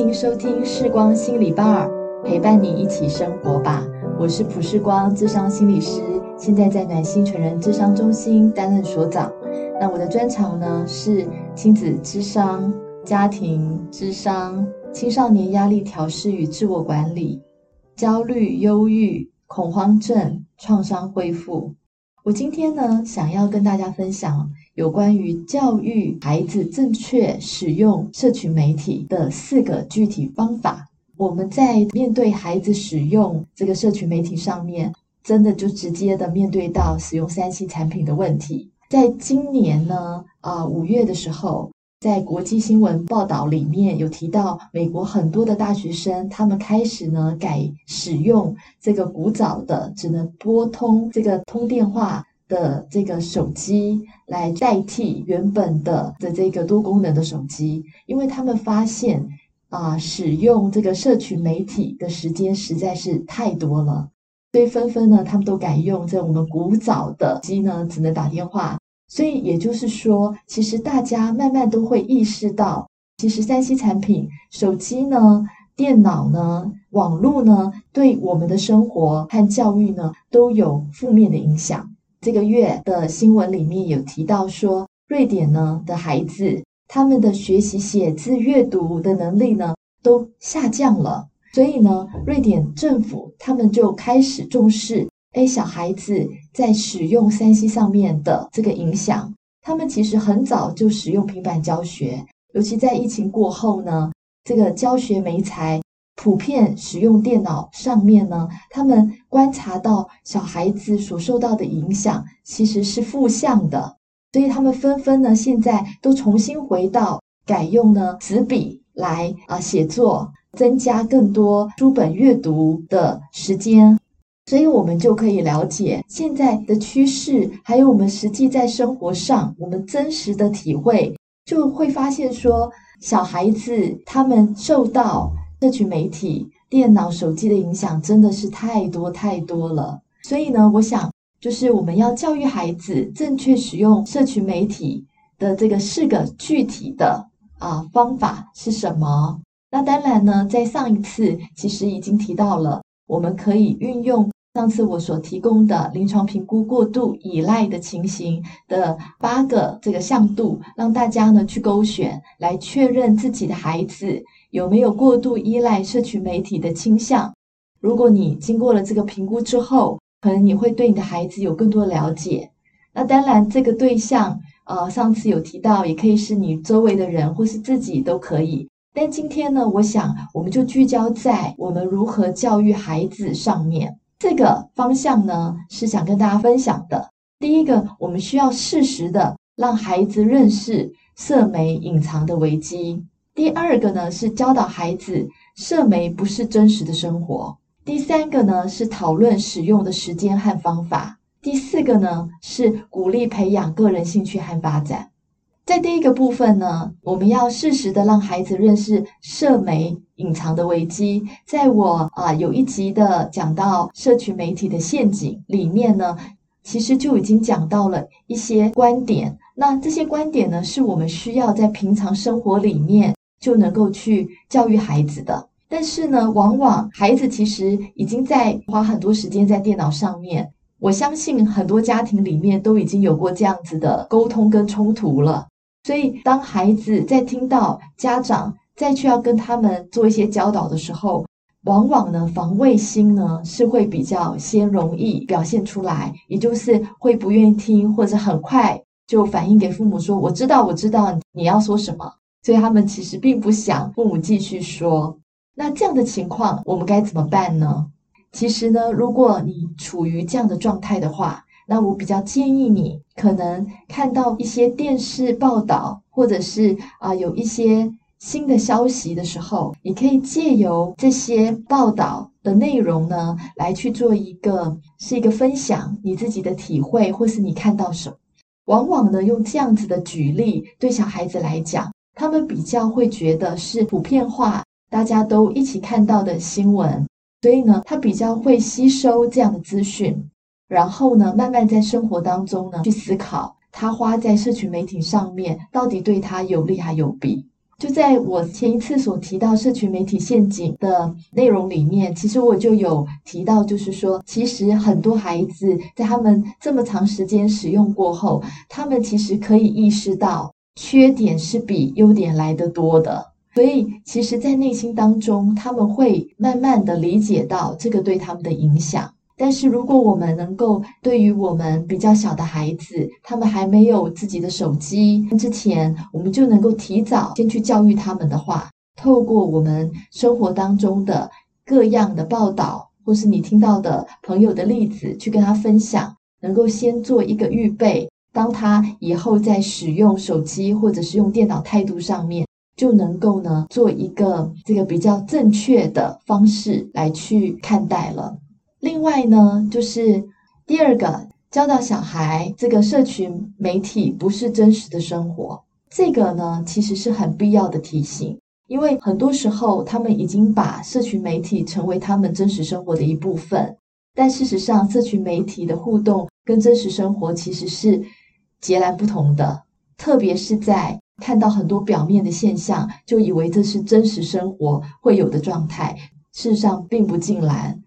迎收听视光心理吧，陪伴你一起生活吧。我是普世光，智商心理师，现在在暖心成人智商中心担任所长。那我的专长呢是亲子智商、家庭智商、青少年压力调试与自我管理、焦虑、忧郁、恐慌症、创伤恢复。我今天呢想要跟大家分享。有关于教育孩子正确使用社群媒体的四个具体方法，我们在面对孩子使用这个社群媒体上面，真的就直接的面对到使用三 C 产品的问题。在今年呢，啊五月的时候，在国际新闻报道里面有提到，美国很多的大学生他们开始呢改使用这个古早的只能拨通这个通电话。的这个手机来代替原本的的这个多功能的手机，因为他们发现啊，使用这个社群媒体的时间实在是太多了，所以纷纷呢，他们都改用这我们古早的机呢，只能打电话。所以也就是说，其实大家慢慢都会意识到，其实 3C 产品、手机呢、电脑呢、网络呢，对我们的生活和教育呢，都有负面的影响。这个月的新闻里面有提到说，瑞典呢的孩子，他们的学习写字阅读的能力呢都下降了，所以呢，瑞典政府他们就开始重视，哎，小孩子在使用三 C 上面的这个影响，他们其实很早就使用平板教学，尤其在疫情过后呢，这个教学媒材。普遍使用电脑上面呢，他们观察到小孩子所受到的影响其实是负向的，所以他们纷纷呢现在都重新回到改用呢纸笔来啊写作，增加更多书本阅读的时间，所以我们就可以了解现在的趋势，还有我们实际在生活上我们真实的体会，就会发现说小孩子他们受到。社群媒体、电脑、手机的影响真的是太多太多了，所以呢，我想就是我们要教育孩子正确使用社群媒体的这个四个具体的啊方法是什么？那当然呢，在上一次其实已经提到了，我们可以运用上次我所提供的临床评估过度依赖的情形的八个这个向度，让大家呢去勾选来确认自己的孩子。有没有过度依赖社群媒体的倾向？如果你经过了这个评估之后，可能你会对你的孩子有更多了解。那当然，这个对象，呃，上次有提到，也可以是你周围的人，或是自己都可以。但今天呢，我想我们就聚焦在我们如何教育孩子上面。这个方向呢，是想跟大家分享的。第一个，我们需要适时的让孩子认识社媒隐藏的危机。第二个呢，是教导孩子社媒不是真实的生活。第三个呢，是讨论使用的时间和方法。第四个呢，是鼓励培养个人兴趣和发展。在第一个部分呢，我们要适时的让孩子认识社媒隐藏的危机。在我啊有一集的讲到社群媒体的陷阱里面呢，其实就已经讲到了一些观点。那这些观点呢，是我们需要在平常生活里面。就能够去教育孩子的，但是呢，往往孩子其实已经在花很多时间在电脑上面。我相信很多家庭里面都已经有过这样子的沟通跟冲突了。所以，当孩子在听到家长再去要跟他们做一些教导的时候，往往呢，防卫心呢是会比较先容易表现出来，也就是会不愿意听，或者很快就反映给父母说：“我知道，我知道你要说什么。”所以他们其实并不想父母继续说。那这样的情况，我们该怎么办呢？其实呢，如果你处于这样的状态的话，那我比较建议你，可能看到一些电视报道，或者是啊、有一些新的消息的时候，你可以借由这些报道的内容呢，来去做一个是一个分享你自己的体会，或是你看到什么。往往呢，用这样子的举例，对小孩子来讲，他们比较会觉得是普遍化，大家都一起看到的新闻，所以呢，他比较会吸收这样的资讯，然后呢，慢慢在生活当中呢去思考，他花在社群媒体上面到底对他有利还有弊。就在我前一次所提到社群媒体陷阱的内容里面，其实我就有提到，就是说，其实很多孩子在他们这么长时间使用过后，他们其实可以意识到缺点是比优点来得多的，所以其实，在内心当中，他们会慢慢的理解到这个对他们的影响。但是，如果我们能够对于我们比较小的孩子，他们还没有自己的手机之前，我们就能够提早先去教育他们的话，透过我们生活当中的各样的报道，或是你听到的朋友的例子，去跟他分享，能够先做一个预备，当他以后在使用手机或者是用电脑态度上面，就能够呢做一个这个比较正确的方式来去看待了。另外呢，就是第二个教导小孩，这个社群媒体不是真实的生活，这个呢其实是很必要的提醒，因为很多时候他们已经把社群媒体成为他们真实生活的一部分，但事实上，社群媒体的互动跟真实生活其实是截然不同的，特别是在看到很多表面的现象，就以为这是真实生活会有的状态，事实上并不尽然。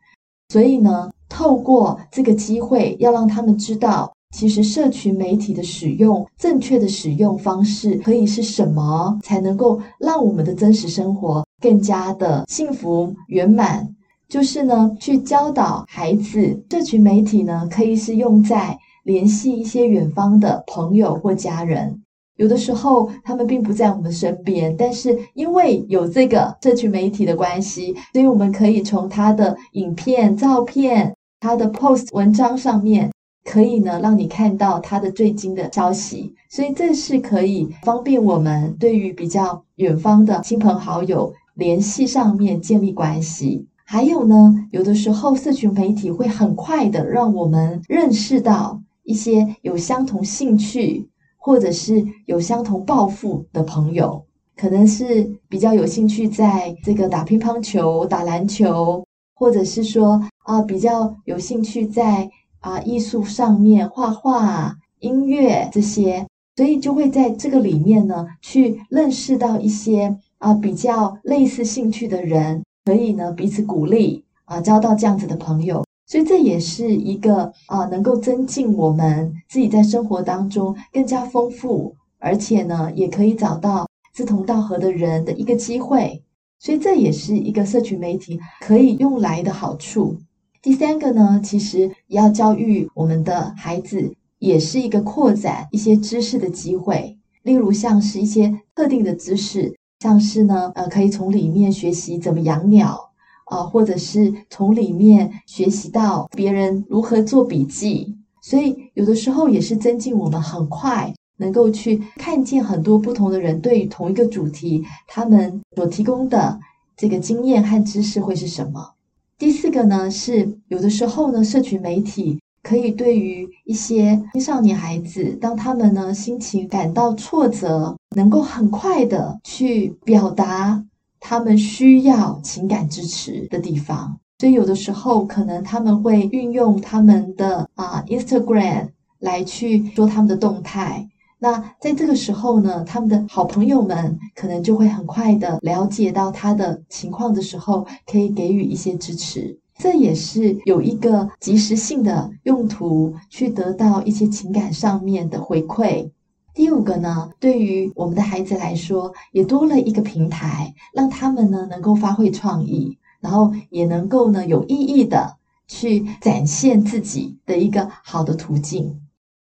所以呢，透过这个机会，要让他们知道，其实社群媒体的使用，正确的使用方式可以是什么，才能够让我们的真实生活更加的幸福圆满。就是呢，去教导孩子，社群媒体呢，可以是用在联系一些远方的朋友或家人。有的时候他们并不在我们身边，但是因为有这个社群媒体的关系，所以我们可以从他的影片、照片、他的 post 文章上面，可以呢让你看到他的最近的消息。所以这是可以方便我们对于比较远方的亲朋好友联系上面建立关系。还有呢，有的时候社群媒体会很快的让我们认识到一些有相同兴趣。或者是有相同抱负的朋友，可能是比较有兴趣在这个打乒乓球、打篮球，或者是说啊比较有兴趣在啊艺术上面画画、音乐这些，所以就会在这个里面呢去认识到一些啊比较类似兴趣的人，可以呢彼此鼓励啊，交到这样子的朋友。所以这也是一个啊，能够增进我们自己在生活当中更加丰富，而且呢，也可以找到志同道合的人的一个机会。所以这也是一个社群媒体可以用来的好处。第三个呢，其实要教育我们的孩子，也是一个扩展一些知识的机会。例如像是一些特定的知识，像是呢，呃，可以从里面学习怎么养鸟。啊，或者是从里面学习到别人如何做笔记，所以有的时候也是增进我们很快能够去看见很多不同的人对于同一个主题，他们所提供的这个经验和知识会是什么。第四个呢，是有的时候呢，社群媒体可以对于一些青少年孩子，当他们呢心情感到挫折，能够很快的去表达。他们需要情感支持的地方，所以有的时候可能他们会运用他们的啊 Instagram 来去说他们的动态。那在这个时候呢，他们的好朋友们可能就会很快的了解到他的情况的时候，可以给予一些支持。这也是有一个即时性的用途，去得到一些情感上面的回馈。第五个呢，对于我们的孩子来说，也多了一个平台，让他们呢能够发挥创意，然后也能够呢有意义的去展现自己的一个好的途径。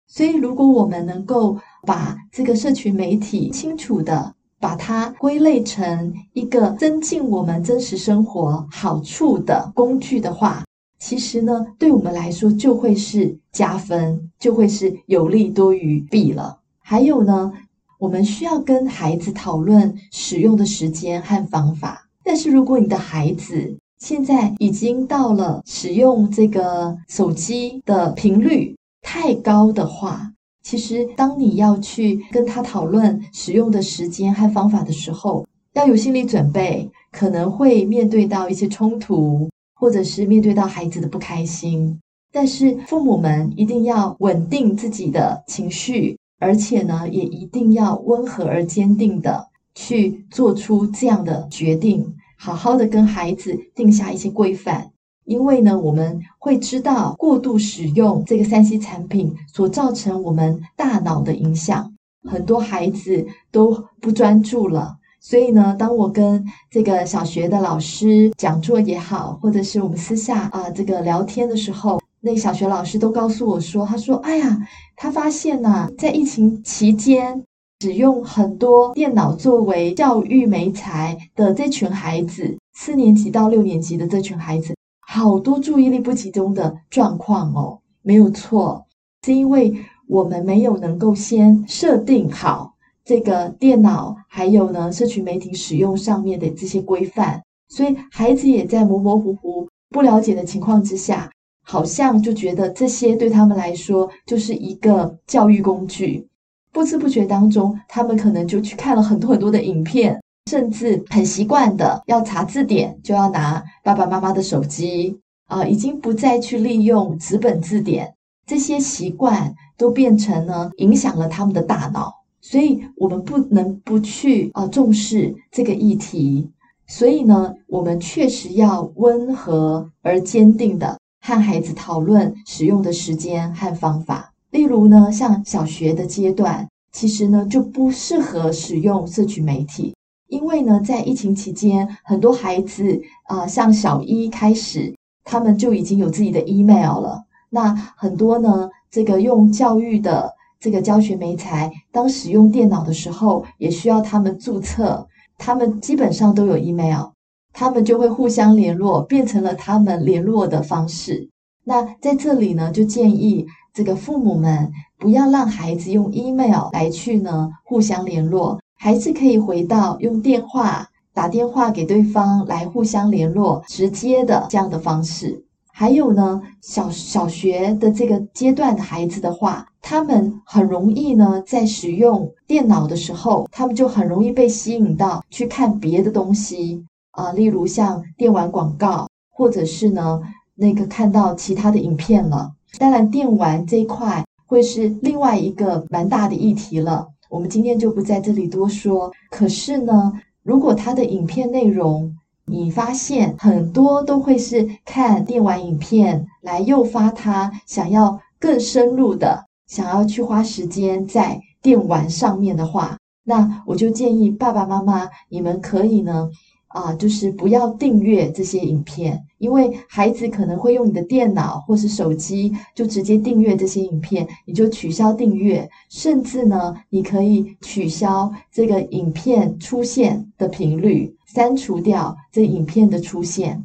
所以，如果我们能够把这个社群媒体清楚的把它归类成一个增进我们真实生活好处的工具的话，其实呢，对我们来说就会是加分，就会是有利多于弊了。还有呢，我们需要跟孩子讨论使用的时间和方法。但是如果你的孩子现在已经到了使用这个手机的频率太高的话，其实当你要去跟他讨论使用的时间和方法的时候，要有心理准备，可能会面对到一些冲突，或者是面对到孩子的不开心。但是父母们一定要稳定自己的情绪，而且呢，也一定要温和而坚定的去做出这样的决定，好好的跟孩子定下一些规范。因为呢，我们会知道过度使用这个三 C 产品所造成我们大脑的影响，很多孩子都不专注了。所以呢，当我跟这个小学的老师讲座也好，或者是我们私下啊、这个聊天的时候，那小学老师都告诉我说，他说：“哎呀，他发现呐、在疫情期间，使用很多电脑作为教育媒材的这群孩子，四年级到六年级的这群孩子，好多注意力不集中的状况哦，没有错，是因为我们没有能够先设定好。”这个电脑还有呢，社群媒体使用上面的这些规范，所以孩子也在模模糊糊、不了解的情况之下，好像就觉得这些对他们来说就是一个教育工具。不知不觉当中，他们可能就去看了很多很多的影片，甚至很习惯的要查字典，就要拿爸爸妈妈的手机，啊、已经不再去利用纸本字典，这些习惯都变成呢，影响了他们的大脑。所以，我们不能不去啊重视这个议题。所以呢，我们确实要温和而坚定的和孩子讨论使用的时间和方法。例如呢，像小学的阶段，其实呢就不适合使用社群媒体，因为呢，在疫情期间，很多孩子啊，像小一开始，他们就已经有自己的 email 了。那很多呢，这个用教育的。这个教学媒材，当使用电脑的时候，也需要他们注册。他们基本上都有 email，他们就会互相联络，变成了他们联络的方式。那在这里呢，就建议这个父母们不要让孩子用 email 来去呢互相联络，还是可以回到用电话打电话给对方来互相联络，直接的这样的方式。还有呢，小小学的这个阶段的孩子的话，他们很容易呢，在使用电脑的时候，他们就很容易被吸引到去看别的东西啊，例如像电玩广告，或者是呢，那个看到其他的影片了。当然，电玩这一块会是另外一个蛮大的议题了，我们今天就不在这里多说。可是呢，如果他的影片内容，你发现很多都会是看电玩影片来诱发他想要更深入的想要去花时间在电玩上面的话，那我就建议爸爸妈妈你们可以呢。啊，就是不要订阅这些影片，因为孩子可能会用你的电脑或是手机，就直接订阅这些影片，你就取消订阅，甚至呢，你可以取消这个影片出现的频率，删除掉这影片的出现。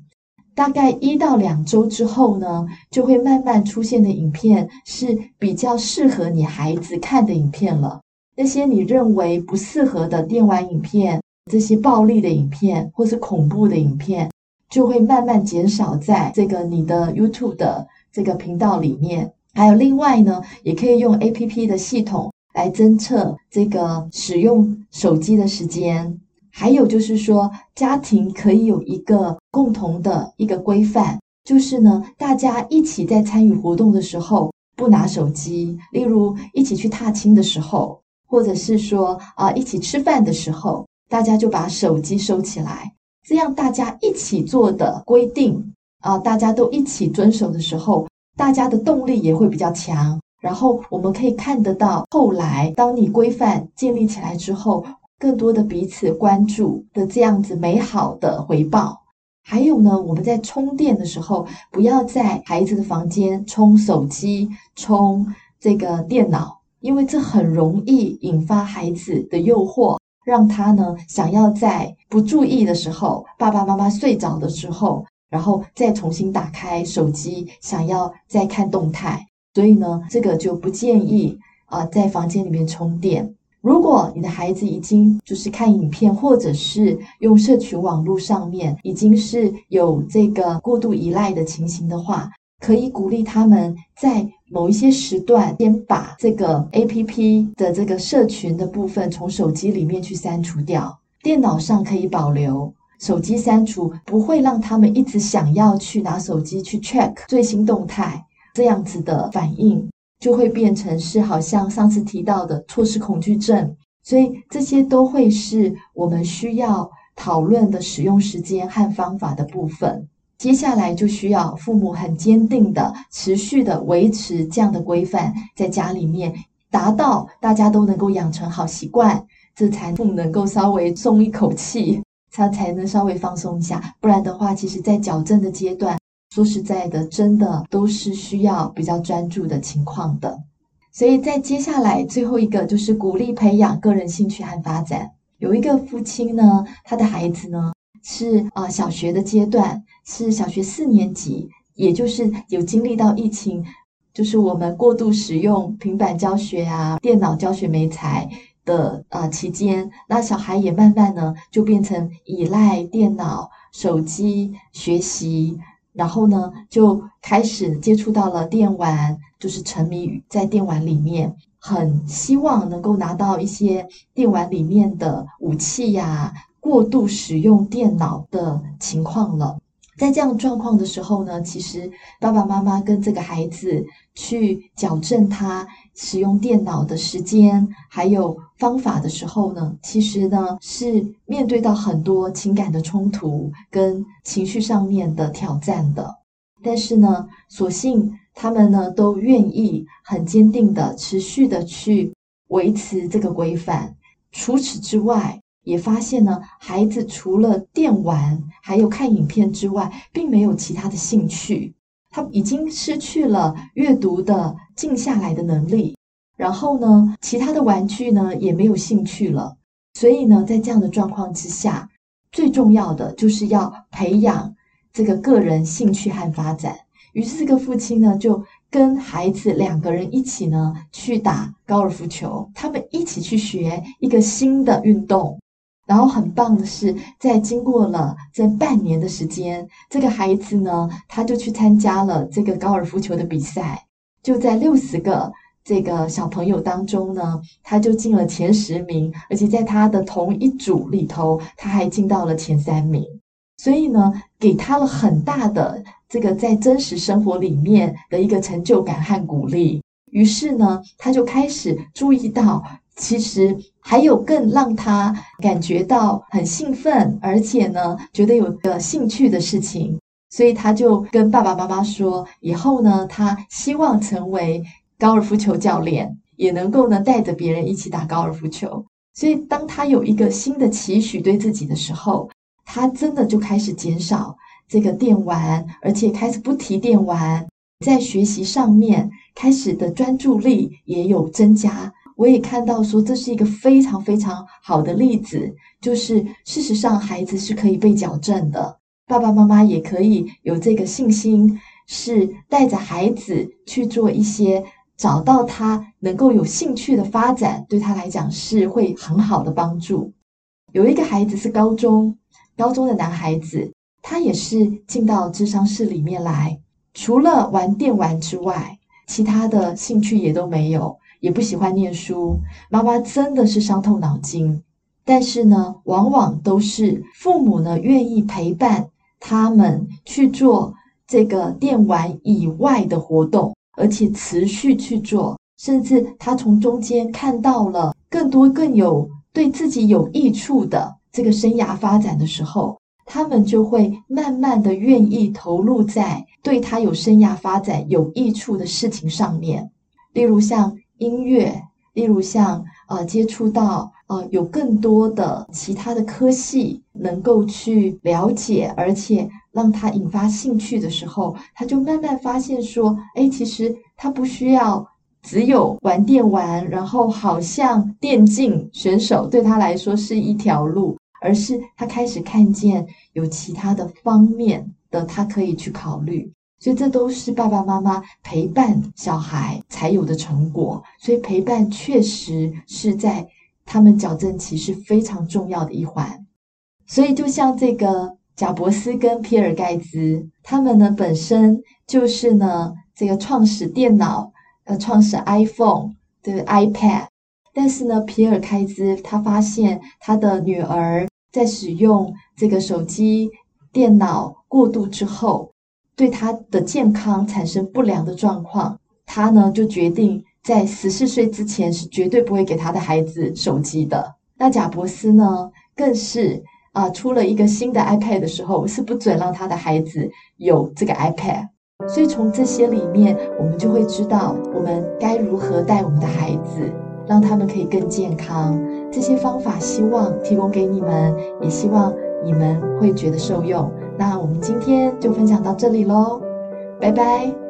大概一到两周之后呢，就会慢慢出现的影片是比较适合你孩子看的影片了。那些你认为不适合的电玩影片。这些暴力的影片或是恐怖的影片，就会慢慢减少在这个你的 YouTube 的这个频道里面。还有另外呢，也可以用 APP 的系统来侦测这个使用手机的时间。还有就是说，家庭可以有一个共同的一个规范，就是呢，大家一起在参与活动的时候不拿手机，例如一起去踏青的时候，或者是说啊一起吃饭的时候。大家就把手机收起来，这样大家一起做的规定啊，大家都一起遵守的时候，大家的动力也会比较强。然后我们可以看得到，后来当你规范建立起来之后，更多的彼此关注的这样子美好的回报。还有呢，我们在充电的时候，不要在孩子的房间充手机、充这个电脑，因为这很容易引发孩子的诱惑。让他呢，想要在不注意的时候，爸爸妈妈睡着的时候，然后再重新打开手机，想要再看动态。所以呢，这个就不建议啊、在房间里面充电。如果你的孩子已经就是看影片，或者是用社群网络上面已经是有这个过度依赖的情形的话，可以鼓励他们在某一些时段先把这个 APP 的这个社群的部分从手机里面去删除掉，电脑上可以保留，手机删除不会让他们一直想要去拿手机去 check 最新动态。这样子的反应就会变成是好像上次提到的错失恐惧症，所以这些都会是我们需要讨论的使用时间和方法的部分。接下来就需要父母很坚定的、持续的维持这样的规范，在家里面达到大家都能够养成好习惯，这才父母能够稍微松一口气，他才能稍微放松一下。不然的话，其实在矫正的阶段。说实在的，真的都是需要比较专注的情况的。所以在接下来最后一个就是鼓励培养个人兴趣和发展。有一个父亲呢，他的孩子呢是啊、小学的阶段，是小学四年级，也就是有经历到疫情，就是我们过度使用平板教学啊、电脑教学媒材的啊、呃、期间，那小孩也慢慢呢就变成依赖电脑、手机学习。然后呢，就开始接触到了电玩，就是沉迷于在电玩里面，很希望能够拿到一些电玩里面的武器呀，过度使用电脑的情况了。在这样状况的时候呢，其实爸爸妈妈跟这个孩子去矫正他使用电脑的时间还有方法的时候呢，其实呢是面对到很多情感的冲突跟情绪上面的挑战的。但是呢，所幸他们呢都愿意很坚定的持续的去维持这个规范。除此之外，也发现呢，孩子除了电玩还有看影片之外，并没有其他的兴趣。他已经失去了阅读的静下来的能力，然后呢，其他的玩具呢也没有兴趣了。所以呢，在这样的状况之下，最重要的就是要培养这个个人兴趣和发展。于是，这个父亲呢就跟孩子两个人一起呢去打高尔夫球，他们一起去学一个新的运动。然后很棒的是，在经过了这半年的时间，这个孩子呢，他就去参加了这个高尔夫球的比赛，就在六十个这个小朋友当中呢，他就进了前十名，而且在他的同一组里头，他还进到了前三名，所以呢，给他了很大的这个在真实生活里面的一个成就感和鼓励。于是呢，他就开始注意到。其实还有更让他感觉到很兴奋，而且呢，觉得有个兴趣的事情，所以他就跟爸爸妈妈说，以后呢，他希望成为高尔夫球教练，也能够呢带着别人一起打高尔夫球。所以当他有一个新的期许对自己的时候，他真的就开始减少这个电玩，而且开始不提电玩，在学习上面开始的专注力也有增加。我也看到说，这是一个非常非常好的例子，就是事实上孩子是可以被矫正的，爸爸妈妈也可以有这个信心，是带着孩子去做一些找到他能够有兴趣的发展，对他来讲是会很好的帮助。有一个孩子是高中，高中的男孩子，他也是进到智商室里面来，除了玩电玩之外，其他的兴趣也都没有。也不喜欢念书，妈妈真的是伤透脑筋。但是呢，往往都是父母呢愿意陪伴他们去做这个电玩以外的活动，而且持续去做，甚至他从中间看到了更多更有对自己有益处的这个生涯发展的时候，他们就会慢慢的愿意投入在对他有生涯发展有益处的事情上面，例如像。音乐，例如像呃接触到呃有更多的其他的科系能够去了解，而且让他引发兴趣的时候，他就慢慢发现说，哎，其实他不需要只有玩电玩，然后好像电竞选手对他来说是一条路，而是他开始看见有其他的方面的，他可以去考虑。所以这都是爸爸妈妈陪伴小孩才有的成果。所以陪伴确实是在他们矫正期是非常重要的一环。所以就像这个贾伯斯跟皮尔盖茨，他们呢本身就是呢这个创始电脑，呃，创始 iPhone 的 iPad。但是呢，皮尔盖茨他发现他的女儿在使用这个手机、电脑过度之后，对他的健康产生不良的状况，他呢就决定在十四岁之前是绝对不会给他的孩子手机的。那贾伯斯呢，更是啊、出了一个新的 iPad 的时候，是不准让他的孩子有这个 iPad。所以从这些里面，我们就会知道我们该如何带我们的孩子，让他们可以更健康。这些方法希望提供给你们，也希望你们会觉得受用。那我们今天就分享到这里喽，拜拜。